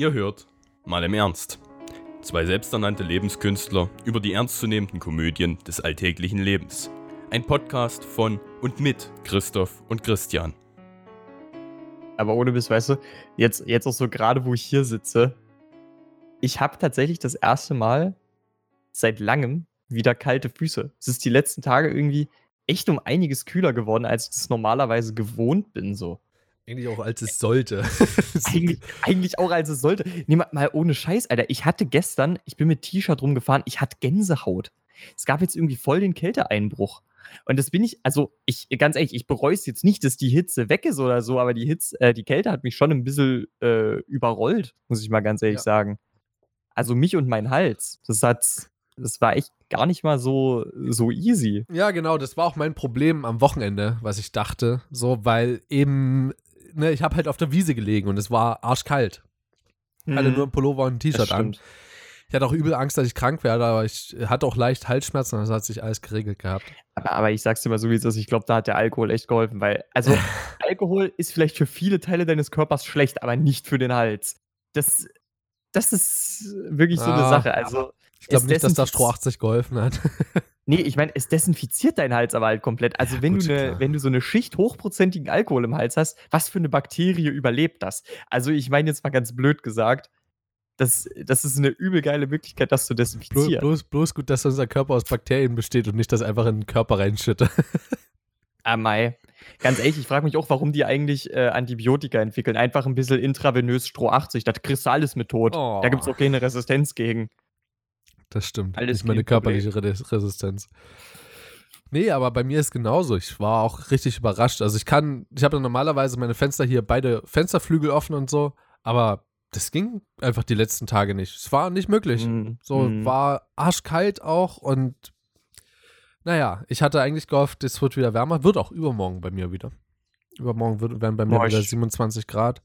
Ihr hört mal im Ernst. Zwei selbsternannte Lebenskünstler über die ernstzunehmenden Komödien des alltäglichen Lebens. Ein Podcast von und mit Christoph und Christian. Aber ohne Biss, weißt du, jetzt, jetzt auch so gerade, wo ich hier sitze, ich habe tatsächlich das erste Mal seit langem wieder kalte Füße. Es ist die letzten Tage irgendwie echt um einiges kühler geworden, als ich es normalerweise gewohnt bin, so. Eigentlich auch als es sollte. eigentlich, eigentlich, auch als es sollte. Nee, mal ohne Scheiß, Alter. Ich hatte gestern, ich bin mit T-Shirt rumgefahren, ich hatte Gänsehaut. Es gab jetzt irgendwie voll den Kälteeinbruch. Und das bin ich, also ich, ganz ehrlich, ich bereue es jetzt nicht, dass die Hitze weg ist oder so, aber die Hitze, äh, die Kälte hat mich schon ein bisschen äh, überrollt, muss ich mal ganz ehrlich ja. sagen. Also mich und mein Hals. Das hat, das war echt gar nicht mal so, so easy. Ja, genau, das war auch mein Problem am Wochenende, was ich dachte. So, weil eben, ne, ich habe halt auf der Wiese gelegen und es war arschkalt. Mhm. Alle nur ein Pullover und ein T-Shirt an. Ich hatte auch übel Angst, dass ich krank werde, aber ich hatte auch leicht Halsschmerzen und das hat sich alles geregelt gehabt. Aber, aber ich sag's dir mal so, wie es ist, ich glaube, da hat der Alkohol echt geholfen, weil, also, Alkohol ist vielleicht für viele Teile deines Körpers schlecht, aber nicht für den Hals. Das, das ist wirklich so eine Sache. Also, ich glaube nicht, dass da Stroh 80 geholfen hat. nee, ich meine, es desinfiziert deinen Hals aber halt komplett. Also, ja, wenn, gut, du ne, wenn du so eine Schicht hochprozentigen Alkohol im Hals hast, was für eine Bakterie überlebt das? Also, ich meine jetzt mal ganz blöd gesagt, das, das ist eine übel geile Möglichkeit, das zu desinfizieren. Bloß, bloß gut, dass unser Körper aus Bakterien besteht und nicht das einfach in den Körper reinschütte. ah, Mai. Ganz ehrlich, ich frage mich auch, warum die eigentlich äh, Antibiotika entwickeln. Einfach ein bisschen intravenös Stroh 80. Das kriegst du alles mit tot. Oh. Da gibt es auch keine Resistenz gegen. Das stimmt. Alles nicht meine körperliche Resistenz. Nee, aber bei mir ist genauso. Ich war auch richtig überrascht. Also ich kann, ich habe normalerweise meine Fenster hier, beide Fensterflügel offen und so, aber das ging einfach die letzten Tage nicht. Es war nicht möglich. Mm, so mm. war arschkalt auch und naja, ich hatte eigentlich gehofft, es wird wieder wärmer. Wird auch übermorgen bei mir wieder. Übermorgen wird, werden bei mir Boah, wieder 27 Grad.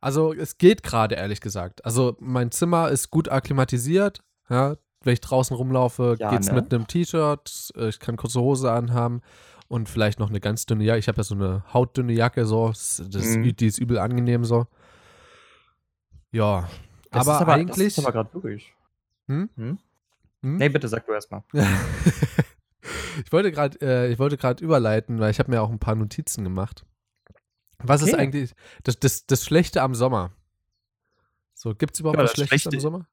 Also es geht gerade, ehrlich gesagt. Also mein Zimmer ist gut akklimatisiert. Ja, wenn ich draußen rumlaufe, ja, geht's ne? mit einem T-Shirt. Äh, ich kann kurze Hose anhaben und vielleicht noch eine ganz dünne Jacke. Ich habe ja so eine hautdünne Jacke, so. Das, das mm. die ist übel angenehm so. Ja, das aber, aber, eigentlich. Das ist aber gerade wirklich. Hm? Hm? Hm? Nee, bitte sag du erstmal. ich wollte gerade äh, überleiten, weil ich habe mir auch ein paar Notizen gemacht. Was okay. ist eigentlich das, das, das Schlechte am Sommer? So, gibt es überhaupt ja, was Schlechtes Schlechte, am Sommer?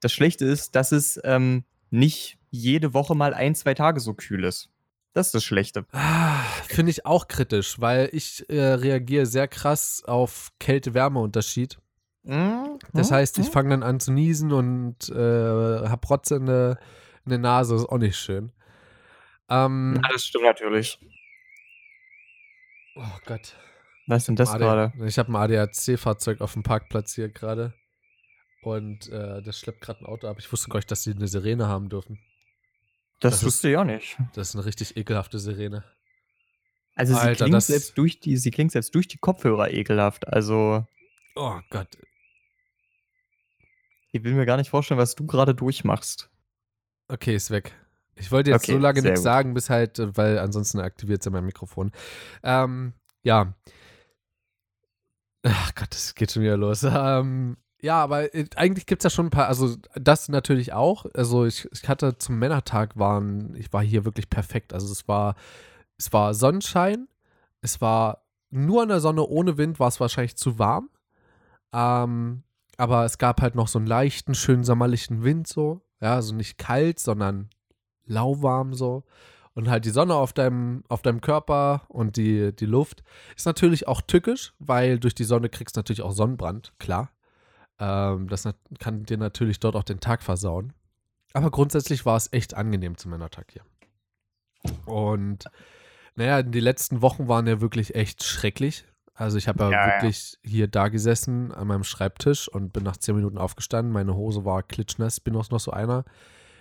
Das Schlechte ist, dass es ähm, nicht jede Woche mal ein, zwei Tage so kühl ist. Das ist das Schlechte. Ah, Finde ich auch kritisch, weil ich äh, reagiere sehr krass auf Kälte-Wärme-Unterschied. Mhm. Das heißt, ich mhm. fange dann an zu niesen und äh, habe Rotze in der, in der Nase. Das ist auch nicht schön. Ähm, ja, das stimmt natürlich. Oh Gott. Was ist denn das gerade? Ich habe ein ADAC-Fahrzeug auf dem Parkplatz hier gerade. Und äh, das schleppt gerade ein Auto ab. Ich wusste gar nicht, dass sie eine Sirene haben dürfen. Das, das wusste ich auch nicht. Das ist eine richtig ekelhafte Sirene. Also sie Alter, klingt selbst durch die, sie klingt selbst durch die Kopfhörer ekelhaft. Also. Oh Gott. Ich will mir gar nicht vorstellen, was du gerade durchmachst. Okay, ist weg. Ich wollte jetzt okay, so lange nichts sagen, bis halt, weil ansonsten aktiviert es mein Mikrofon. Ähm, ja. Ach Gott, das geht schon wieder los. Ähm, ja, aber äh, eigentlich gibt es ja schon ein paar, also das natürlich auch. Also ich, ich hatte zum Männertag waren, ich war hier wirklich perfekt. Also es war, es war Sonnenschein, es war nur an der Sonne ohne Wind, war es wahrscheinlich zu warm. Ähm, aber es gab halt noch so einen leichten, schönen sommerlichen Wind so. Ja, also nicht kalt, sondern lauwarm so. Und halt die Sonne auf deinem, auf deinem Körper und die, die Luft ist natürlich auch tückisch, weil durch die Sonne kriegst du natürlich auch Sonnenbrand, klar. Ähm, das kann dir natürlich dort auch den Tag versauen. Aber grundsätzlich war es echt angenehm zum Männertag hier. Und naja, die letzten Wochen waren ja wirklich echt schrecklich. Also ich habe ja, ja, wirklich ja. hier da gesessen an meinem Schreibtisch und bin nach zehn Minuten aufgestanden. Meine Hose war klitschnass, bin auch noch so einer.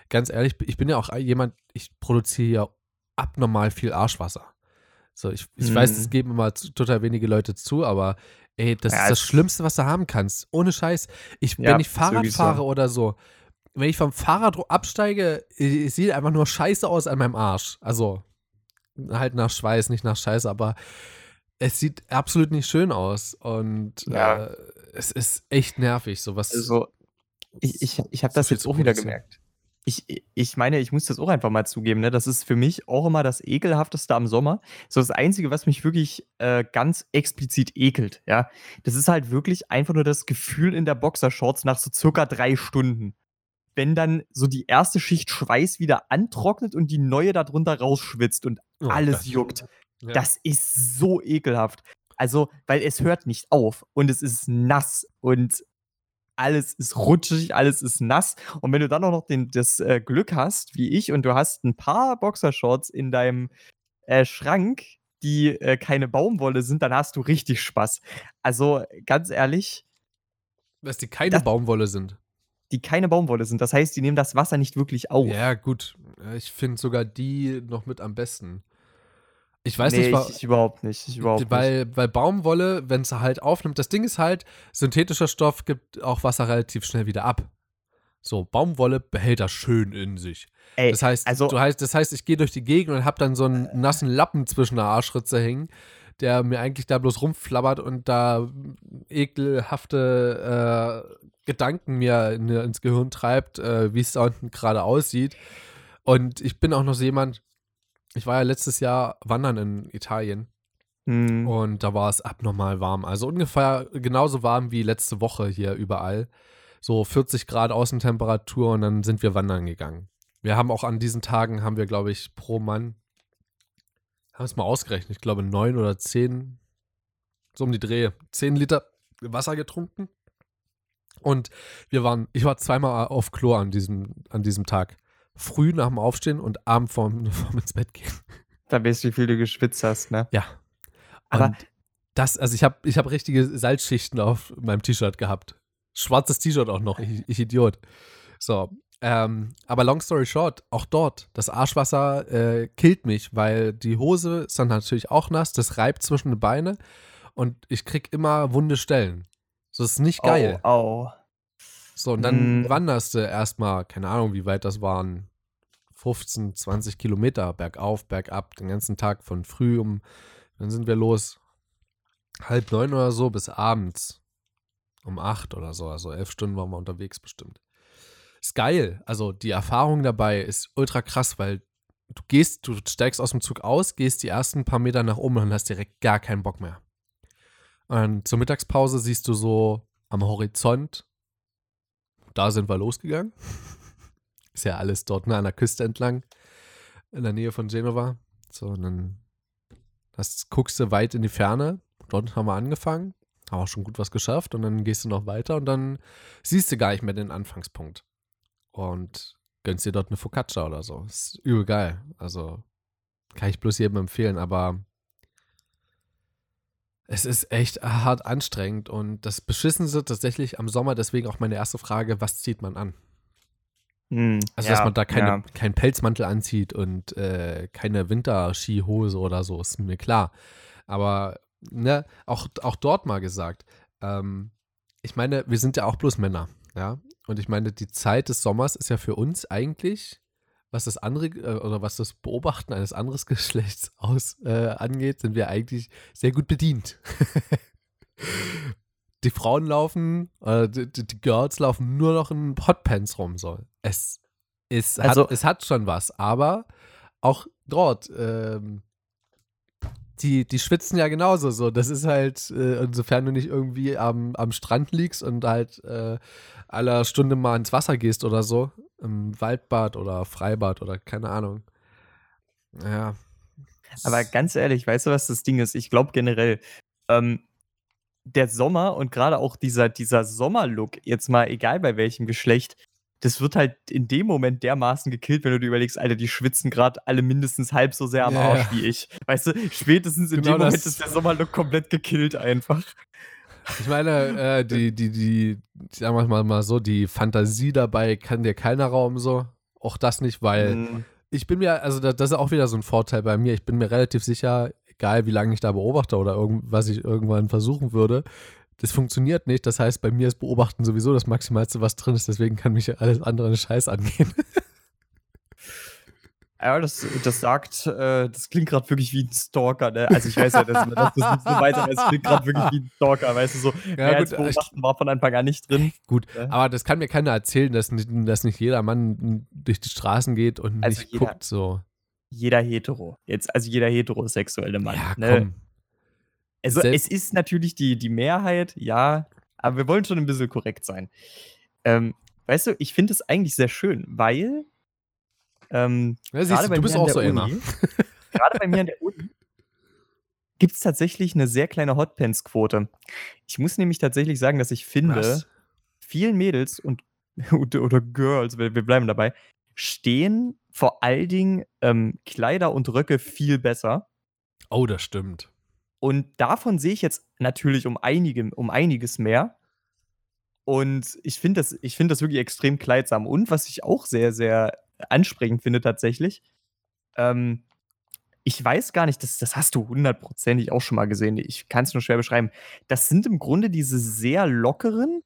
Ganz ehrlich, ich bin ja auch jemand, ich produziere ja abnormal viel Arschwasser. So, ich, ich mhm. weiß, das geben immer total wenige Leute zu, aber ey, das ja, ist das Schlimmste, was du haben kannst. Ohne Scheiß. Ich, ja, wenn ich Fahrrad fahre oder so, wenn ich vom Fahrrad absteige, sieht einfach nur Scheiße aus an meinem Arsch. Also, halt nach Schweiß, nicht nach Scheiße, aber es sieht absolut nicht schön aus. Und ja. äh, es ist echt nervig, sowas. Also, ich, ich, ich habe das jetzt auch wieder gemerkt. Ich, ich meine, ich muss das auch einfach mal zugeben, ne? Das ist für mich auch immer das Ekelhafteste am Sommer. So das Einzige, was mich wirklich äh, ganz explizit ekelt, ja. Das ist halt wirklich einfach nur das Gefühl in der Boxershorts nach so circa drei Stunden. Wenn dann so die erste Schicht Schweiß wieder antrocknet und die neue darunter rausschwitzt und Oh, alles das- juckt. Ja. Das ist so ekelhaft. Also, weil es hört nicht auf und es ist nass und alles ist rutschig, alles ist nass. Und wenn du dann auch noch den, das äh, Glück hast, wie ich, und du hast ein paar Boxershorts in deinem äh, Schrank, die äh, keine Baumwolle sind, dann hast du richtig Spaß. Also, ganz ehrlich, Dass die keine Das- Baumwolle sind. die keine Baumwolle sind. Das heißt, die nehmen das Wasser nicht wirklich auf. Ja, gut. Ich finde sogar die noch mit am besten. Ich weiß nee, nicht, wa- ich, ich überhaupt nicht. Ich überhaupt nicht. weil, weil Baumwolle, wenn es halt aufnimmt, das Ding ist halt, synthetischer Stoff gibt auch Wasser relativ schnell wieder ab. So, Baumwolle behält das schön in sich. Ey, Das heißt, also- du heißt, das heißt, ich gehe durch die Gegend und habe dann so einen nassen Lappen zwischen der Arschritze hängen, der mir eigentlich da bloß rumflabbert und da ekelhafte äh, Gedanken mir in, ins Gehirn treibt, äh, wie es da unten gerade aussieht. Und ich bin auch noch so jemand, ich war ja letztes Jahr wandern in Italien Hm, und da war es abnormal warm. Also ungefähr genauso warm wie letzte Woche hier überall. So 40 Grad Außentemperatur und dann sind wir wandern gegangen. Wir haben auch an diesen Tagen, haben wir, glaube ich, pro Mann, haben es mal ausgerechnet, ich glaube neun oder zehn, so um die Dreh, zehn Liter Wasser getrunken. Und wir waren, ich war zweimal auf Klo an diesem, an diesem Tag. Früh nach dem Aufstehen und abend vorm, vorm ins Bett gehen. da weißt du, wie viel du geschwitzt hast, ne? Ja. Aber- Und das, also ich habe ich hab richtige Salzschichten auf meinem T-Shirt gehabt. Schwarzes T-Shirt auch noch, ich, ich Idiot. So, ähm, aber long story short, auch dort, das Arschwasser äh, killt mich, weil die Hose ist dann natürlich auch nass, das reibt zwischen die Beine und ich krieg immer wunde Stellen. So, das ist nicht geil. Au, au. So, und dann Mm. wanderst du erstmal, keine Ahnung, wie weit das waren, 15, 20 Kilometer bergauf, bergab, den ganzen Tag von früh um, dann sind wir los, halb neun oder so bis abends um acht oder so, also elf Stunden waren wir unterwegs bestimmt. Ist geil, also die Erfahrung dabei ist ultra krass, weil du gehst, du steigst aus dem Zug aus, gehst die ersten paar Meter nach oben und hast direkt gar keinen Bock mehr. Und zur Mittagspause siehst du so am Horizont, da sind wir losgegangen. Ist ja alles dort ne, an der Küste entlang, in der Nähe von Genova. So, und dann das guckst du weit in die Ferne. Dort haben wir angefangen, haben auch schon gut was geschafft und dann gehst du noch weiter und dann siehst du gar nicht mehr den Anfangspunkt. Und gönnst dir dort eine Focaccia oder so. Ist übel geil. Also kann ich bloß jedem empfehlen, aber es ist echt hart anstrengend und das Beschissenste tatsächlich am Sommer, deswegen auch meine erste Frage, was zieht man an? Hm, Also, ja, dass man da keine, ja. keinen Pelzmantel anzieht und äh, keine Winterskihose oder so, ist mir klar. Aber ne, auch, auch dort mal gesagt, ähm, ich meine, wir sind ja auch bloß Männer, ja. Und ich meine, die Zeit des Sommers ist ja für uns eigentlich, was das andere äh, oder was das Beobachten eines anderen Geschlechts aus äh, angeht, sind wir eigentlich sehr gut bedient. die Frauen laufen, äh, die, die die Girls laufen nur noch in Hotpants rum. So. Es, es, Also- hat, es hat schon was, aber auch dort, ähm, die, die schwitzen ja genauso so. Das ist halt, äh, insofern du nicht irgendwie am, am Strand liegst und halt äh, aller Stunde mal ins Wasser gehst oder so, im Waldbad oder Freibad oder keine Ahnung. Ja. Aber ganz ehrlich, weißt du, was das Ding ist? Ich glaube generell, ähm, der Sommer und gerade auch dieser, dieser Sommerlook, jetzt mal egal bei welchem Geschlecht, das wird halt in dem Moment dermaßen gekillt, wenn du dir überlegst, Alter, die schwitzen gerade alle mindestens halb so sehr am Ja, Arsch wie ich. Weißt du, spätestens in Genau dem Moment ist der Sommerlook komplett gekillt einfach. Ich meine, äh, die, die, die, sagen wir mal, mal so, die Fantasie dabei kann dir keiner Raum so. Auch das nicht, weil Mhm. ich bin mir, also da- das ist auch wieder so ein Vorteil bei mir. Ich bin mir relativ sicher, egal wie lange ich da beobachte oder was ich irgendwann versuchen würde, das funktioniert nicht. Das heißt, bei mir ist Beobachten sowieso das Maximalste, was drin ist. Deswegen kann mich alles andere Scheiß angehen. Ja, das, das sagt, äh, das klingt gerade wirklich wie ein Stalker, ne? Also ich weiß ja, dass man das, nicht so weiter, aber es klingt gerade wirklich wie ein Stalker, weißt du, so Ja, mehr gut, ich- beobachten war von Anfang an nicht drin. Gut, Ja. aber das kann mir keiner erzählen, dass nicht, dass nicht jeder Mann durch die Straßen geht und Also nicht jeder- guckt so. Jeder hetero. Jetzt, also jeder heterosexuelle Mann. ja, ne? komm. Also Sel- es ist natürlich die, die Mehrheit, ja, aber wir wollen schon ein bisschen korrekt sein. Ähm, weißt du, ich finde es eigentlich sehr schön, weil ähm, Ja, du, du bist auch so einer. Gerade bei mir an der Uni gibt es tatsächlich eine sehr kleine Hotpants-Quote. Ich muss nämlich tatsächlich sagen, dass ich finde, Was? vielen Mädels und oder, oder Girls, wir, wir bleiben dabei, stehen vor allen Dingen ähm, Kleider und Röcke viel besser. Oh, das stimmt. Und davon sehe ich jetzt natürlich um, einige, um einiges mehr. Und ich finde das, ich find das wirklich extrem kleidsam. Und was ich auch sehr, sehr ansprechend finde tatsächlich, ähm, ich weiß gar nicht, das, das hast du hundertprozentig auch schon mal gesehen. Ich kann es nur schwer beschreiben. Das sind im Grunde diese sehr lockeren,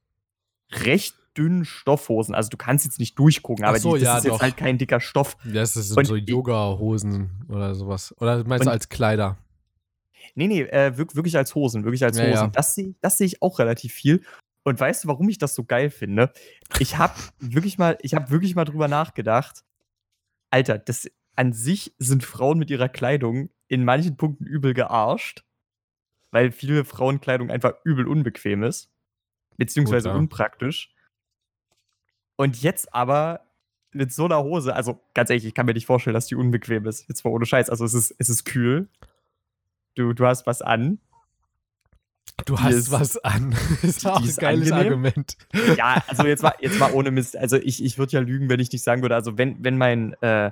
recht dünnen Stoffhosen. Also du kannst jetzt nicht durchgucken, aber so, die, das ja, ist jetzt doch. halt kein dicker Stoff. Das sind so Yoga-Hosen oder sowas. Oder meinst du als Kleider? Nee, nee, äh, wirk wirklich als Hosen, wirklich als Ja, Hosen. ja. Das sehe das seh ich auch relativ viel. Und weißt du, warum ich das so geil finde? Ich habe wirklich mal, ich habe wirklich mal drüber nachgedacht. Alter, das an sich sind Frauen mit ihrer Kleidung in manchen Punkten übel gearscht, weil viele Frauenkleidung einfach übel unbequem ist, beziehungsweise ja. unpraktisch. Und jetzt aber mit so einer Hose, also ganz ehrlich, ich kann mir nicht vorstellen, dass die unbequem ist. Jetzt mal ohne Scheiß. Also es ist, es ist kühl. Du, du hast was an. Du hast ist- was an. Das ist auch die ein ist geiles angenehm. Argument. Ja, also jetzt mal, jetzt mal ohne Mist. Also ich, ich würde ja lügen, wenn ich nicht sagen würde, also wenn, wenn mein äh,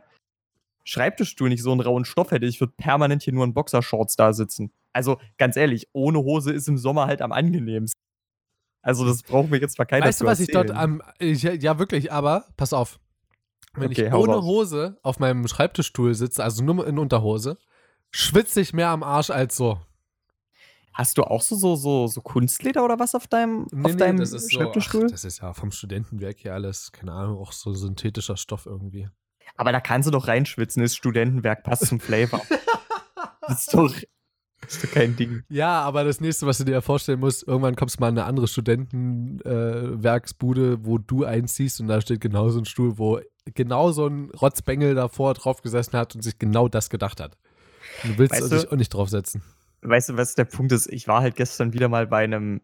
Schreibtischstuhl nicht so einen rauen Stoff hätte, ich würde permanent hier nur in Boxershorts da sitzen. Also ganz ehrlich, ohne Hose ist im Sommer halt am angenehmsten. Also das braucht mir jetzt mal keiner Weißt du, was ich dort am. Ich, ja, wirklich, aber pass auf. Wenn Okay, ich ohne raus. Hose auf meinem Schreibtischstuhl sitze, also nur in Unterhose, schwitze ich mehr am Arsch als so. Hast du auch so, so, so, so Kunstleder oder was auf deinem, auf deinem das ist so, Schreibtischstuhl? ach, das ist ja vom Studentenwerk hier alles, keine Ahnung, auch so synthetischer Stoff irgendwie. Aber da kannst du doch reinschwitzen, ist Studentenwerk, passt zum Flavor. das ist doch, das ist doch kein Ding. Ja, aber das nächste, was du dir ja vorstellen musst, irgendwann kommst du mal in eine andere Studentenwerksbude, äh, wo du einziehst und da steht genau so ein Stuhl, wo genau so ein Rotzbengel davor drauf gesessen hat und sich genau das gedacht hat. Du willst Weißt dich du- auch nicht draufsetzen. Weißt du, was der Punkt ist? Ich war halt gestern wieder mal bei einem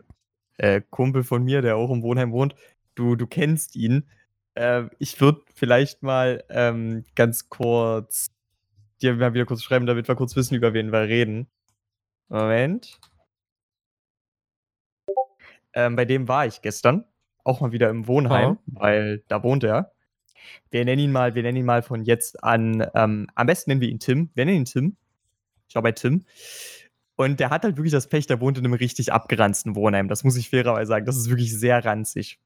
äh, Kumpel von mir, der auch im Wohnheim wohnt. Du, du kennst ihn. Äh, ich würde vielleicht mal ähm, ganz kurz dir mal wieder kurz schreiben, damit wir kurz wissen, über wen wir reden. Moment. Ähm, bei dem war ich gestern. Auch mal wieder im Wohnheim, weil da wohnt er. Wir nennen ihn mal, wir nennen ihn mal von jetzt an, ähm, am besten nennen wir ihn Tim. Wir nennen ihn Tim. Ich war bei Tim. Und der hat halt wirklich das Pech, der wohnt in einem richtig abgeranzten Wohnheim. Das muss ich fairerweise sagen. Das ist wirklich sehr ranzig.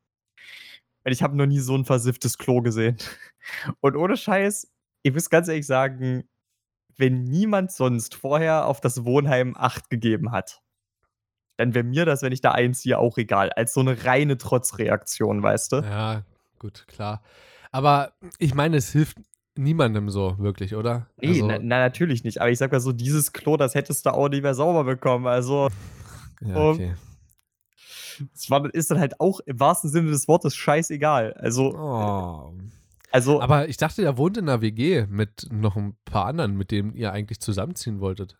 Und ich habe noch nie so ein versifftes Klo gesehen. Und ohne Scheiß, ich muss ganz ehrlich sagen, wenn niemand sonst vorher auf das Wohnheim Acht gegeben hat, dann wäre mir das, wenn ich da einziehe, auch egal. Als so eine reine Trotzreaktion, weißt du? Ja, gut, klar. Aber ich meine, es hilft niemandem so wirklich, oder? Nee, Also, na, na, natürlich nicht. Aber ich sag mal so, dieses Klo, das hättest du auch nicht mehr sauber bekommen. Also, ja, um, okay. es war, ist dann halt auch im wahrsten Sinne des Wortes scheißegal. Also, Oh. also Aber ich dachte, er wohnt in einer WG mit noch ein paar anderen, mit denen ihr eigentlich zusammenziehen wolltet.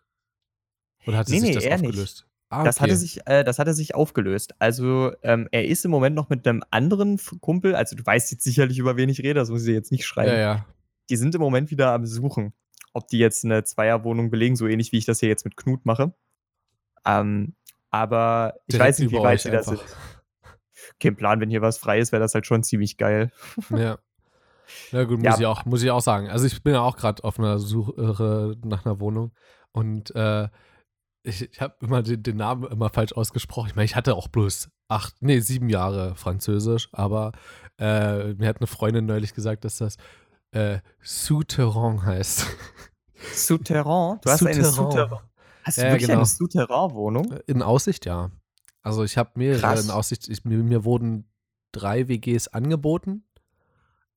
Oder hat Nee, sich nee, das er nicht. aufgelöst? Ah, Das, okay. hatte sich, äh, das hatte sich aufgelöst. Also, ähm, er ist im Moment noch mit einem anderen Kumpel, also du weißt jetzt sicherlich, über wen ich rede, das muss ich dir jetzt nicht schreiben. Ja, ja. Die sind im Moment wieder am Suchen, ob die jetzt eine Zweierwohnung belegen, so ähnlich wie ich das hier jetzt mit Knut mache. Ähm, aber ich Direkt weiß nicht, wie weit sie da einfach. sind. Kein Plan, wenn hier was frei ist, wäre das halt schon ziemlich geil. Ja. Na gut, Ja. muss, ich auch, muss ich auch sagen. Also ich bin ja auch gerade auf einer Suche nach einer Wohnung und äh, ich, ich habe immer den, den Namen immer falsch ausgesprochen. Ich meine, ich hatte auch bloß acht, nee, sieben Jahre Französisch, aber äh, mir hat eine Freundin neulich gesagt, dass das äh, Souterrain heißt. Souterrain? Du hast eine Souterrain. Hast du Ja, wirklich genau. eine Souterrain-Wohnung? In Aussicht, ja. Also ich habe mehrere Krass. in Aussicht. Ich, mir, mir wurden drei WGs angeboten.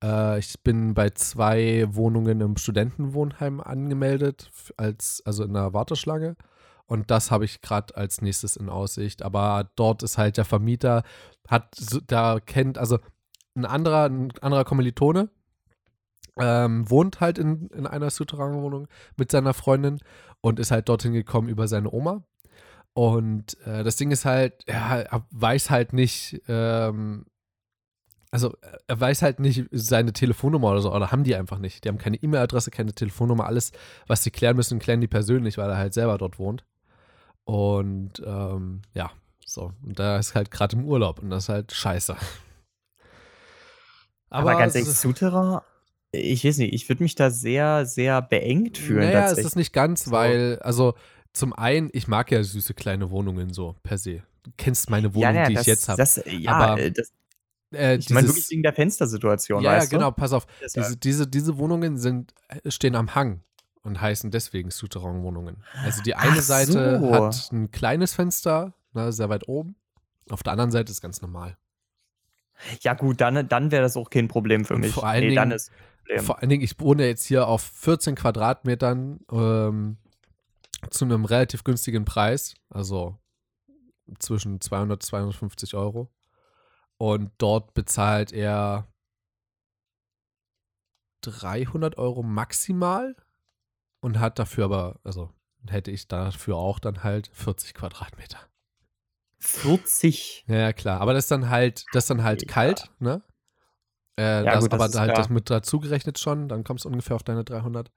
Äh, ich bin bei zwei Wohnungen im Studentenwohnheim angemeldet, als, also in der Warteschlange. Und das habe ich gerade als nächstes in Aussicht. Aber dort ist halt der Vermieter, hat, da kennt, also ein anderer, ein anderer Kommilitone, ähm, wohnt halt in, in einer Souterrain-Wohnung mit seiner Freundin und ist halt dorthin gekommen über seine Oma. Und äh, das Ding ist halt, er weiß halt nicht, ähm, also er weiß halt nicht seine Telefonnummer oder so, oder haben die einfach nicht. Die haben keine E-Mail-Adresse, keine Telefonnummer, alles, was sie klären müssen, klären die persönlich, weil er halt selber dort wohnt. Und ähm, ja, so. Und da ist halt gerade im Urlaub und das ist halt scheiße. Aber, ganz es ehrlich, Souterrain, ich weiß nicht, ich würde mich da sehr, sehr beengt fühlen. Naja, es ist nicht ganz, So. weil, also zum einen, ich mag ja süße kleine Wohnungen so per se. Du kennst meine Wohnung, ja, ja, die das, ich jetzt habe. Das, ja, Aber, äh, das, Äh, ich meine wirklich wegen der Fenstersituation, Ja, ja, genau, du? pass auf. Diese, diese, diese Wohnungen sind, äh, stehen am Hang und heißen deswegen Souterrain-Wohnungen. Also die eine Ach Seite so. hat ein kleines Fenster, ne, sehr weit oben. Auf der anderen Seite ist ganz normal. Ja, gut, dann, dann wäre das auch kein Problem für mich. vor allen nee, dann Dingen- ist ein Problem. Vor allen Dingen, ich wohne jetzt hier auf 14 Quadratmetern ähm, zu einem relativ günstigen Preis. Also zwischen 200 und 250 Euro. Und dort bezahlt er 300 Euro maximal und hat dafür aber, also hätte ich dafür auch dann halt 40 Quadratmeter. 40. Ja, ja, klar. Aber das ist dann halt, das ist dann halt Ja. kalt, ne? Äh, Ja, das, gut, das aber ist halt klar. das mit dazu gerechnet schon, dann kommst du ungefähr auf deine 300.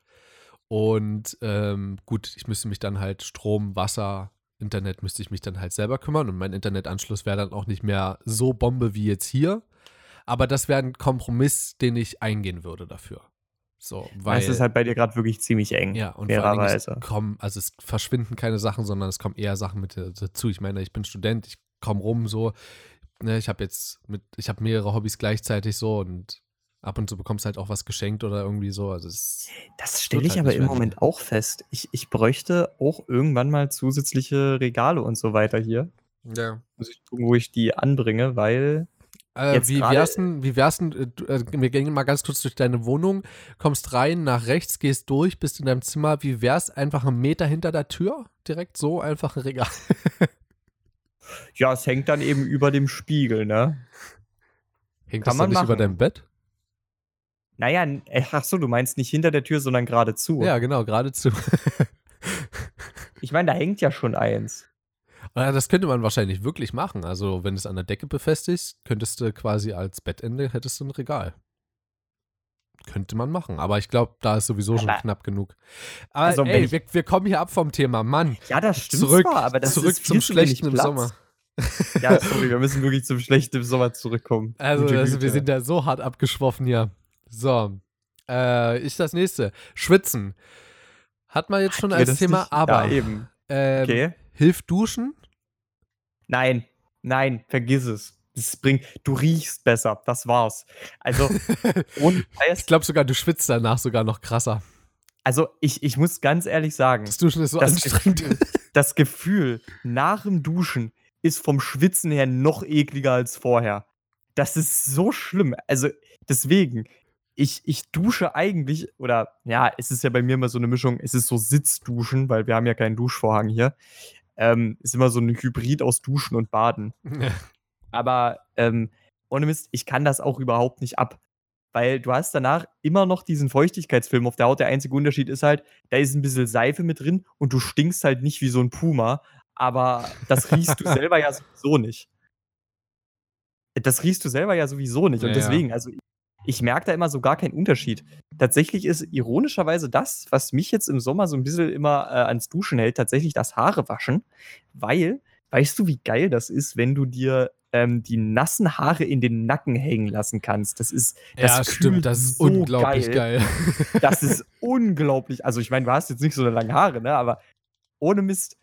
Und ähm, gut, ich müsste mich dann halt Strom, Wasser, Internet müsste ich mich dann halt selber kümmern und mein Internetanschluss wäre dann auch nicht mehr so Bombe wie jetzt hier. Aber das wäre ein Kompromiss, den ich eingehen würde dafür. So, weil es ist halt bei dir gerade wirklich ziemlich eng. ja, und vor allen Dingen, es fairerweise. kommen, also es verschwinden keine Sachen, sondern es kommen eher Sachen mit äh, dazu. Ich meine, ich bin Student, ich komme rum so, ne, ich habe jetzt mit, ich habe mehrere Hobbys gleichzeitig so und ab und zu bekommst halt auch was geschenkt oder irgendwie so. Also Das stelle ich halt aber im. Moment auch fest. Ich, ich bräuchte auch irgendwann mal zusätzliche Regale und so weiter hier. ja. Muss ich gucken, wo ich die anbringe, weil. Äh, wie wär's denn, wie wär's denn, äh, äh, wir gehen mal ganz kurz durch deine Wohnung, kommst rein, nach rechts, gehst durch, bist in deinem Zimmer, wie wär's einfach einen Meter hinter der Tür? Direkt so, einfach ein Regal. Ja, es hängt dann eben über dem Spiegel, ne? Hängt Kann das dann man nicht über deinem Bett? Naja, äh, ach so, du meinst nicht hinter der Tür, sondern geradezu. Ja, genau, geradezu. Ich meine, da hängt ja schon eins. Ja, das könnte man wahrscheinlich wirklich machen. Also, wenn du es an der Decke befestigst, könntest du quasi als Bettende hättest du ein Regal. Könnte man machen, aber ich glaube, da ist sowieso schon Aber- knapp genug. Aber Also, wenn ey, wir, wir kommen hier ab vom Thema. Mann, Ja, das stimmt zurück, zwar, aber das zurück ist zum Schlechten im. Sommer. Ja, sorry, wir müssen wirklich zum Schlechten im Sommer zurückkommen. Also, also wir sind da so hart abgeschwoffen hier. So, äh, ich das nächste. Schwitzen. Hat man jetzt schon als Thema, nicht- aber Ja, eben. ähm, Okay. Hilft Duschen? Nein, nein, vergiss es. Das bringt, du riechst besser, das war's. Also, Scheiß, Ich glaube sogar, du schwitzt danach sogar noch krasser. also ich, ich muss ganz ehrlich sagen, Das Duschen ist so das anstrengend. Gefühl, das Gefühl nach dem Duschen ist vom Schwitzen her noch ekliger als vorher. Das ist so schlimm. Also deswegen, ich, ich dusche eigentlich, oder ja, es ist ja bei mir immer so eine Mischung, es ist so Sitzduschen, weil wir haben ja keinen Duschvorhang hier. Ähm, ist immer so ein Hybrid aus Duschen und Baden. Aber ähm, ohne Mist, ich kann das auch überhaupt nicht ab. Weil du hast danach immer noch diesen Feuchtigkeitsfilm auf der Haut. Der einzige Unterschied ist halt, da ist ein bisschen Seife mit drin und du stinkst halt nicht wie so ein Puma. Aber das riechst du selber ja sowieso nicht. Das riechst du selber ja sowieso nicht. Und Ja, deswegen, also ich, ich merke da immer so gar keinen Unterschied. Tatsächlich ist ironischerweise das, was mich jetzt im Sommer so ein bisschen immer äh, ans Duschen hält, tatsächlich das Haare waschen. Weil, weißt du, wie geil das ist, wenn du dir ähm, die nassen Haare in den Nacken hängen lassen kannst? Das ist, das ja, stimmt, das ist so unglaublich geil. das ist unglaublich. Also, ich meine, du hast jetzt nicht so lange Haare, ne? Aber ohne Mist,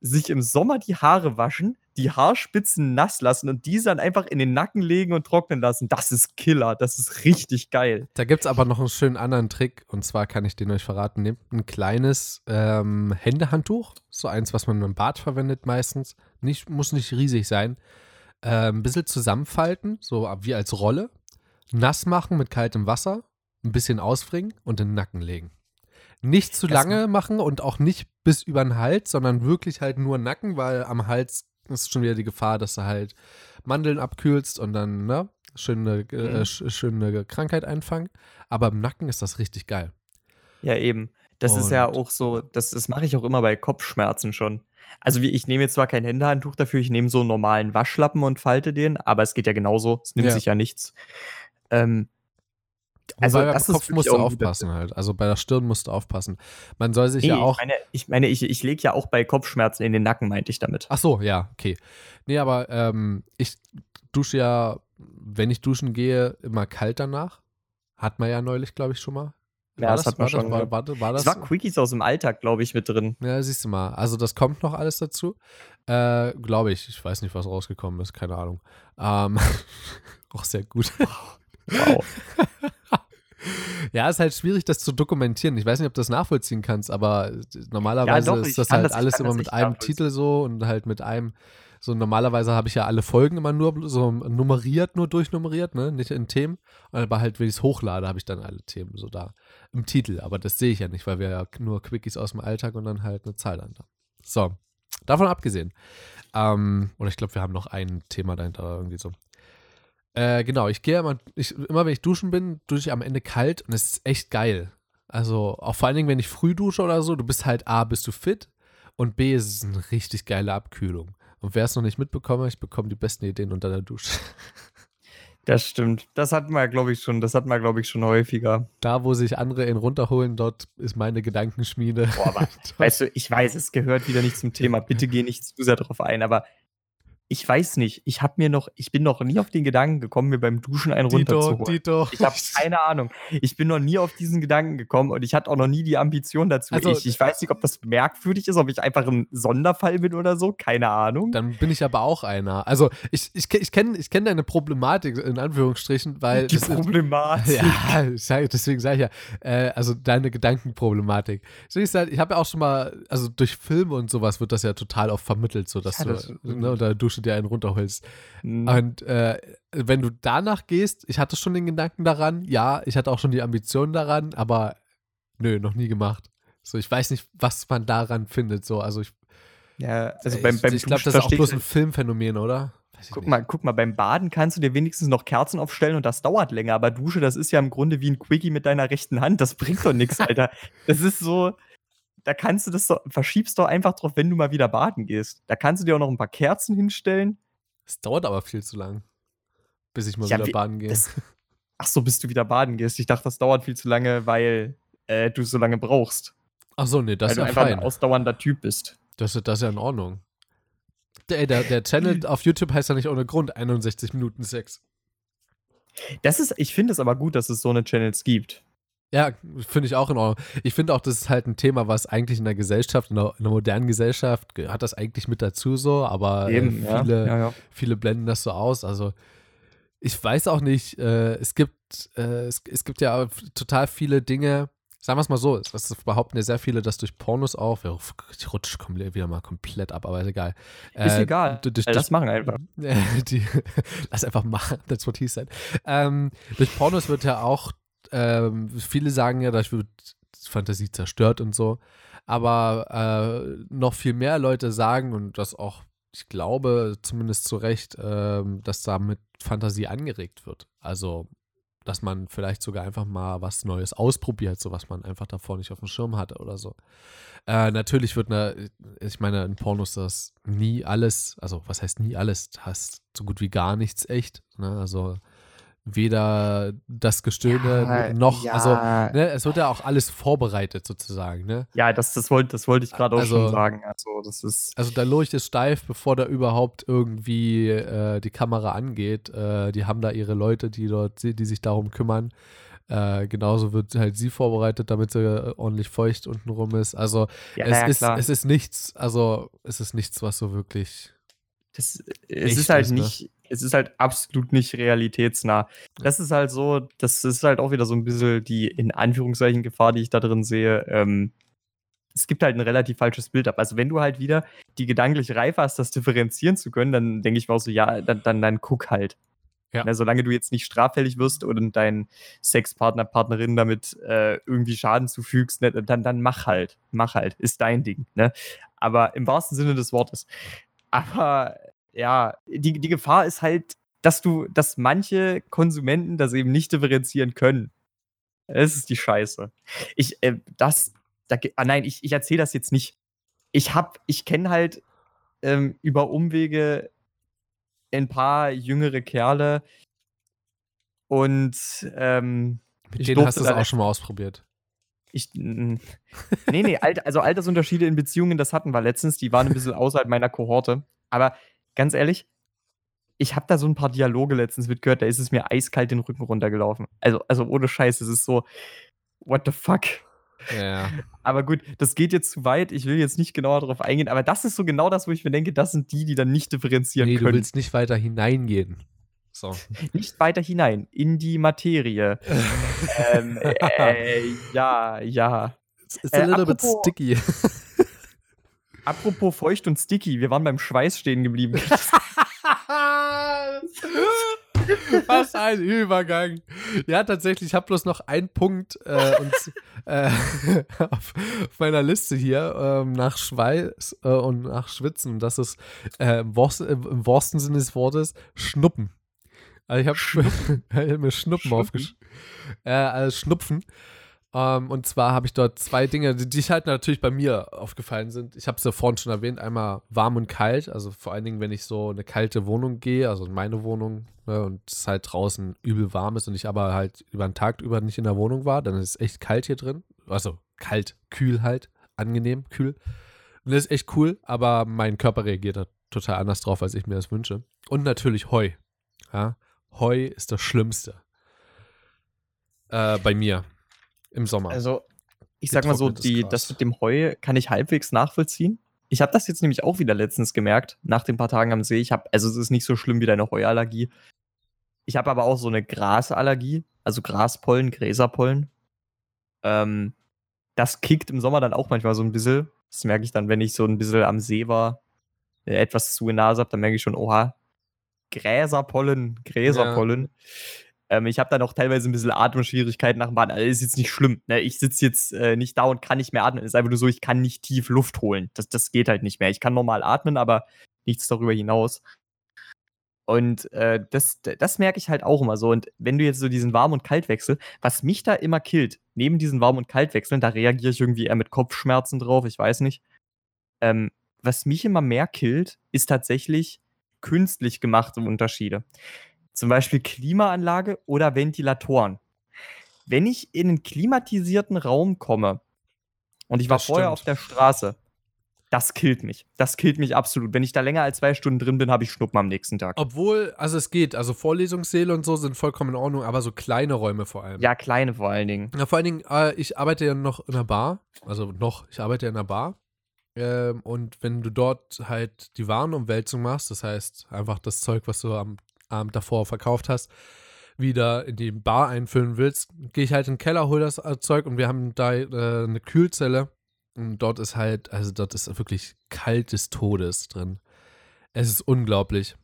sich im Sommer die Haare waschen, die Haarspitzen nass lassen und diese dann einfach in den Nacken legen und trocknen lassen, das ist Killer. Das ist richtig geil. Da gibt es aber noch einen schönen anderen Trick und zwar kann ich den euch verraten. Nehmt ein kleines ähm, Händehandtuch, so eins, was man im Bad verwendet meistens. Nicht, muss nicht riesig sein. Äh, ein bisschen zusammenfalten, so wie als Rolle. nass machen mit kaltem Wasser, ein bisschen ausfringen und in den Nacken legen. Nicht zu lange machen und auch nicht bis über den Hals, sondern wirklich halt nur Nacken, weil am Hals ist schon wieder die Gefahr, dass du halt Mandeln abkühlst und dann, ne, schöne, äh, Mhm. sch- schöne Krankheit einfangen. Aber im Nacken ist das richtig geil. Ja, eben. Das ist ja Und- auch so, das, das mache ich auch immer bei Kopfschmerzen schon. Also wie, ich nehme jetzt zwar kein Händehandtuch dafür, ich nehme so einen normalen Waschlappen und falte den, aber es geht ja genauso, es nimmt Ja. sich ja nichts. Ähm, also Wobei beim das ist Kopf musst du aufpassen halt. Also bei der Stirn musst du aufpassen. Man soll sich nee, ja auch. ich meine, ich, meine, ich, ich lege ja auch bei Kopfschmerzen in den Nacken, meinte ich damit. Ach so, ja, okay. Nee, aber ähm, ich dusche ja, wenn ich duschen gehe, immer kalt danach. Hat man ja neulich, glaube ich, schon mal. Ja, das hat man war schon, Das, war, war, war Das das? war Quickies aus dem Alltag, glaube ich, mit drin. Ja, siehst du mal. Also das kommt noch alles dazu. Äh, glaube ich. Ich weiß nicht, was rausgekommen ist. Keine Ahnung. Ähm, auch sehr gut. Wow. ja, ist halt schwierig, das zu dokumentieren. Ich weiß nicht, ob du das nachvollziehen kannst, aber normalerweise doch, ich ist das halt das- alles kann immer mit einem. Titel so und halt mit einem. So normalerweise habe ich ja alle Folgen immer nur so nummeriert, nur durchnummeriert, ne? Nicht in Themen. Aber halt, wenn ich es hochlade, habe ich dann alle Themen so da im Titel. Aber das sehe ich ja nicht, weil wir ja nur Quickies aus dem Alltag und dann halt eine Zahl dahinter. So, davon abgesehen. Ähm, oder ich glaube, wir haben noch ein Thema dahinter irgendwie so. Äh, genau, ich gehe immer, ich, immer wenn ich duschen bin, dusche ich am Ende kalt und es ist echt geil. Also auch vor allen Dingen, wenn ich früh dusche oder so, du bist halt A, bist du fit und B, ist es eine richtig geile Abkühlung. Und wer es noch nicht mitbekommen hat, ich bekomme die besten Ideen unter der Dusche. Das stimmt. Das hatten wir, glaube ich, schon, das hatten wir, glaube ich, schon häufiger. Da, wo sich andere ihn runterholen, dort ist meine Gedankenschmiede. Boah, aber Weißt du, ich weiß, es gehört wieder nicht zum Thema. Bitte geh nicht zu sehr drauf ein, aber ich weiß nicht. Ich habe mir noch, ich bin noch nie auf den Gedanken gekommen, mir beim Duschen einen runterzuholen. Dito. Ich habe keine Ahnung. Ich bin noch nie auf diesen Gedanken gekommen und ich hatte auch noch nie die Ambition dazu. Also- ich, ich weiß nicht, ob das merkwürdig ist, ob ich einfach ein Sonderfall bin oder so. Keine Ahnung. Dann bin ich aber auch einer. Also ich, ich, ich kenne ich kenn deine Problematik in Anführungsstrichen, weil die das ist- Problematik. Ja, deswegen sage ich ja, äh, also deine Gedankenproblematik. So, Ich, ich habe ja auch schon mal, also durch Filme und sowas wird das ja total oft vermittelt, so dass Ja, das- du ne, unter der Dusche dir einen runterholst. Hm. Und äh, wenn du danach gehst, ich hatte schon den Gedanken daran, ja, ich hatte auch schon die Ambition daran, aber nö, noch nie gemacht. So, ich weiß nicht, was man daran findet. So, also ich, Ja, also beim, ich, beim ich glaube, das ist auch bloß ein Filmphänomen, oder? Guck nicht. mal, guck mal, beim Baden kannst du dir wenigstens noch Kerzen aufstellen und das dauert länger, aber Dusche, das ist ja im Grunde wie ein Quickie mit deiner rechten Hand. Das bringt doch nichts, Alter. Das ist so, da kannst du das doch, verschiebst doch einfach drauf, wenn du mal wieder baden gehst. Da kannst du dir auch noch ein paar Kerzen hinstellen. Es dauert aber viel zu lang, bis ich mal Ja, wieder wie- baden gehe. Das, ach so, bis du wieder baden gehst. Ich dachte, das dauert viel zu lange, weil äh, du so lange brauchst. Ach so, nee, das weil ist du ja einfach fein. ein ausdauernder Typ bist. Das, ist- das ist ja in Ordnung. Der, der, der Channel auf YouTube heißt ja nicht ohne Grund 61 Minuten Sex. Das ist, ich finde es aber gut, dass es so eine Channels gibt. Ja, finde ich auch in Ordnung. Ich finde auch, das ist halt ein Thema, was eigentlich in der Gesellschaft, in der, in der modernen Gesellschaft, gehört das eigentlich mit dazu so, aber äh, ja. viele, ja, ja. viele blenden das so aus. Also ich weiß auch nicht, äh, es gibt, äh, es, es gibt ja total viele Dinge, sagen wir es mal so, es, behaupten ja sehr viele, dass durch Pornos auch, ich rutsche wieder mal komplett ab, aber ist egal. Ist Äh, egal. du- durch, Äh, durch, das machen einfach. die, lass einfach machen, that's what he said. Ähm, durch Pornos wird ja auch, ähm, viele sagen ja, da wird Fantasie zerstört und so, aber äh, noch viel mehr Leute sagen und das auch, ich glaube, zumindest zu Recht, ähm, dass damit Fantasie angeregt wird. Also, dass man vielleicht sogar einfach mal was Neues ausprobiert, so was man einfach davor nicht auf dem Schirm hatte oder so. Äh, natürlich wird eine, ich meine, in Pornos das nie alles, also was heißt nie alles, hast so gut wie gar nichts echt. Ne? Also weder das Gestöhne noch, ja, also ne, es wird ja auch alles vorbereitet sozusagen. Ne? ja, das, das wollte das wollte ich gerade auch Also- schon sagen. Also, das ist. Also der Lurch ist steif, bevor da überhaupt irgendwie äh, die Kamera angeht. Äh, die haben da ihre Leute, die dort, die sich darum kümmern. Äh, genauso wird halt sie vorbereitet, damit sie äh, ordentlich feucht untenrum ist. Also Ja, es, ja, ist, klar. es ist nichts, also es ist nichts, was so wirklich. Das, es ist halt ist, ne? nicht, es ist halt absolut nicht realitätsnah. Das ist halt so, das ist halt auch wieder so ein bisschen die in Anführungszeichen Gefahr, die ich da drin sehe. Ähm, es gibt halt ein relativ falsches Bild ab. Also wenn du halt wieder die gedankliche Reife hast, das differenzieren zu können, dann denke ich mir auch so, ja, dann, dann, dann guck halt. Ja. Ne, solange du jetzt nicht straffällig wirst und deinen Sexpartner, Partnerin damit äh, irgendwie Schaden zufügst, ne, dann, dann mach halt. Mach halt. Ist dein Ding. Ne? Aber im wahrsten Sinne des Wortes. Aber ja, die, die Gefahr ist halt, dass du, dass manche Konsumenten das eben nicht differenzieren können. Das ist die Scheiße. Ich, äh, das, da, ah nein, ich, ich erzähle das jetzt nicht. Ich hab, ich kenne halt ähm, über Umwege ein paar jüngere Kerle und ähm, Mit denen hast du es auch schon mal ausprobiert. ich, nee, nee, also Altersunterschiede in Beziehungen, das hatten wir letztens, die waren ein bisschen außerhalb meiner Kohorte. Aber ganz ehrlich, ich habe da so ein paar Dialoge letztens mitgehört, da ist es mir eiskalt den Rücken runtergelaufen. Also, also ohne Scheiß, es ist so, what the fuck? Ja. Aber gut, das geht jetzt zu weit. Ich will jetzt nicht genauer darauf eingehen, aber das ist so genau das, wo ich mir denke, das sind die, die dann nicht differenzieren Nee, du können. willst nicht weiter hineingehen. So. Nicht weiter hinein in die Materie. ähm, äh, ja, ja. It's a little bit sticky. Apropos feucht und sticky, wir waren beim Schweiß stehen geblieben. Was ein Übergang. Ja, tatsächlich, ich habe bloß noch einen Punkt äh, und, äh, auf, auf meiner Liste hier ähm, nach Schweiß äh, und nach Schwitzen. Und das ist äh, im, worst, im wahrsten Sinne des Wortes Schnuppen. Also ich habe hab mir Schnuppen Schnuppen? aufgeschrieben. Äh, also Schnupfen. Ähm, und zwar habe ich dort zwei Dinge, die, die halt natürlich bei mir aufgefallen sind. Ich habe es ja vorhin schon erwähnt, einmal warm und kalt. Also vor allen Dingen, wenn ich so eine kalte Wohnung gehe, also in meine Wohnung, ne, und es halt draußen übel warm ist und ich aber halt über den Tag über nicht in der Wohnung war, dann ist es echt kalt hier drin. Also kalt, kühl halt, angenehm, kühl. Und das ist echt cool, aber mein Körper reagiert da total anders drauf, als ich mir das wünsche. Und natürlich Heu. Ja? Heu ist das Schlimmste. Äh, bei mir im Sommer. Also, ich sag mal so, die, das mit dem Heu kann ich halbwegs nachvollziehen. Ich habe das jetzt nämlich auch wieder letztens gemerkt, nach den paar Tagen am See. Ich habe, also es ist nicht so schlimm wie deine Heuallergie. Ich habe aber auch so eine Grasallergie, also Graspollen, Gräserpollen. Ähm, das kickt im Sommer dann auch manchmal so ein bisschen. Das merke ich dann, wenn ich so ein bisschen am See war, äh, etwas zu in der Nase habe, dann merke ich schon, oha, Gräserpollen, Gräserpollen. Ähm, ich habe dann auch teilweise ein bisschen Atemschwierigkeiten nach dem Baden. Also ist jetzt nicht schlimm. Ne? Ich sitze jetzt äh, nicht da und kann nicht mehr atmen. Es ist einfach nur so, ich kann nicht tief Luft holen. Das, das geht halt nicht mehr. Ich kann normal atmen, aber nichts darüber hinaus. Und äh, das, das merke ich halt auch immer so. Und wenn du jetzt so diesen Warm- und Kaltwechsel, was mich da immer killt, neben diesen Warm- und Kaltwechseln, da reagiere ich irgendwie eher mit Kopfschmerzen drauf, ich weiß nicht. Ähm, was mich immer mehr killt, ist tatsächlich künstlich gemachte Unterschiede. Zum Beispiel Klimaanlage oder Ventilatoren. Wenn ich in einen klimatisierten Raum komme und ich war Das vorher stimmt. auf der Straße, das killt mich. Das killt mich absolut. Wenn ich da länger als zwei Stunden drin bin, habe ich Schnuppen am nächsten Tag. Obwohl, also es geht, also Vorlesungssäle und so sind vollkommen in Ordnung, aber so kleine Räume vor allem. Ja, kleine vor allen Dingen. Ja, vor allen Dingen, äh, ich arbeite ja noch in einer Bar, also noch, ich arbeite ja in einer Bar. Ähm, und wenn du dort halt die Warenumwälzung machst, das heißt einfach das Zeug, was du am Abend davor verkauft hast, wieder in die Bar einfüllen willst, gehe ich halt in den Keller, hole das äh, Zeug und wir haben da äh, eine Kühlzelle. Und dort ist halt, also dort ist wirklich kalt des Todes drin. Es ist unglaublich.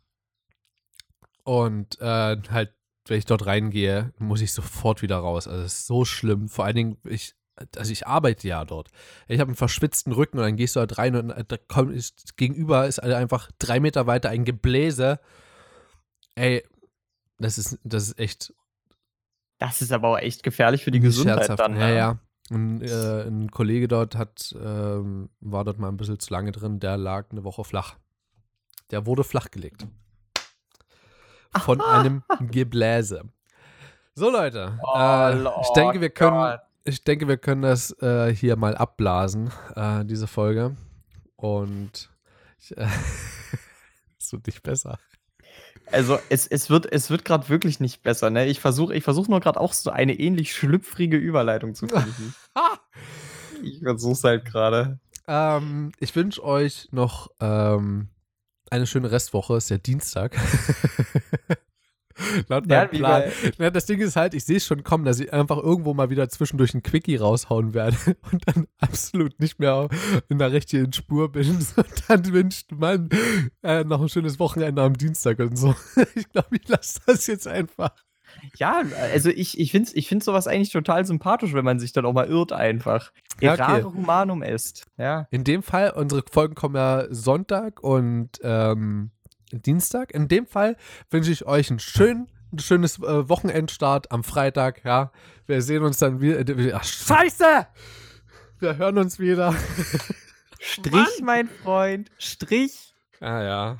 Und äh, halt, wenn ich dort reingehe, muss ich sofort wieder raus. Also es ist so schlimm. Vor allen Dingen, ich, also ich arbeite ja dort. Ich habe einen verschwitzten Rücken und dann gehst du halt rein und äh, da kommt, ist, gegenüber ist einfach drei Meter weiter ein Gebläse. Ey, das ist, das ist echt Das ist aber auch echt gefährlich für die Gesundheit scherzhaft. dann. Ja, ne? ja. Und, äh, ein Kollege dort hat, ähm, war dort mal ein bisschen zu lange drin, der lag eine Woche flach. Der wurde flachgelegt. Von einem Gebläse. So, Leute. Oh, äh, ich denke, wir können, Gott. ich denke, wir können das äh, hier mal abblasen, äh, diese Folge. Und ich, äh, es wird nicht besser. Also es, es wird, es wird gerade wirklich nicht besser. Ne? Ich versuche ich versuch nur gerade auch so eine ähnlich schlüpfrige Überleitung zu finden. ich versuche es halt gerade. Ähm, ich wünsche euch noch ähm, eine schöne Restwoche. Es ist ja Dienstag. Laut Ja, meinem Plan. Ja, das Ding ist halt, ich sehe es schon kommen, dass ich einfach irgendwo mal wieder zwischendurch ein Quickie raushauen werde und dann absolut nicht mehr in der richtigen Spur bin. Und dann wünscht man äh, noch ein schönes Wochenende am Dienstag und so. Ich glaube, ich lasse das jetzt einfach. Ja, also ich, ich finde ich find sowas eigentlich total sympathisch, wenn man sich dann auch mal irrt einfach. Ja, okay. Errare humanum est. Ja. In dem Fall, unsere Folgen kommen ja Sonntag und ähm, Dienstag. In dem Fall wünsche ich euch einen schönen, ein schönes äh, Wochenendstart am Freitag. Ja, wir sehen uns dann wieder. Äh, ach, Scheiße! Wir hören uns wieder. Strich, mein Freund. Strich. Ah ja.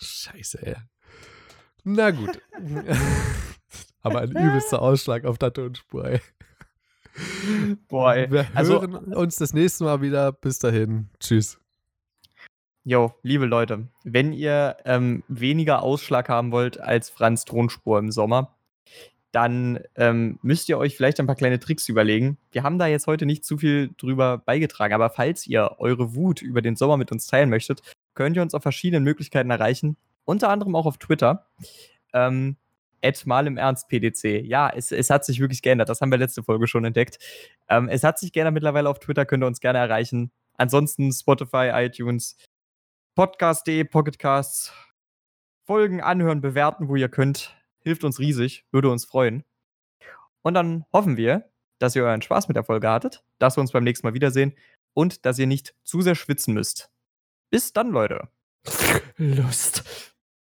Scheiße, ey. Na gut. Aber ein übelster Ausschlag auf der Tonspur, ey. Boah, ey. Wir Also- hören uns das nächste Mal wieder. Bis dahin. Tschüss. Jo, liebe Leute, wenn ihr ähm, weniger Ausschlag haben wollt als Franz Thronspur im Sommer, dann ähm, müsst ihr euch vielleicht ein paar kleine Tricks überlegen. Wir haben da jetzt heute nicht zu viel drüber beigetragen, aber falls ihr eure Wut über den Sommer mit uns teilen möchtet, könnt ihr uns auf verschiedenen Möglichkeiten erreichen. Unter anderem auch auf Twitter. Ähm, mal im Ernst PDC. Ja, es, es hat sich wirklich geändert. Das haben wir letzte Folge schon entdeckt. Ähm, es hat sich geändert mittlerweile auf Twitter, könnt ihr uns gerne erreichen. Ansonsten Spotify, iTunes, Podcast.de, Pocketcasts. Folgen anhören, bewerten, wo ihr könnt. Hilft uns riesig, würde uns freuen. Und dann hoffen wir, dass ihr euren Spaß mit der Folge hattet, dass wir uns beim nächsten Mal wiedersehen und dass ihr nicht zu sehr schwitzen müsst. Bis dann, Leute. Lust.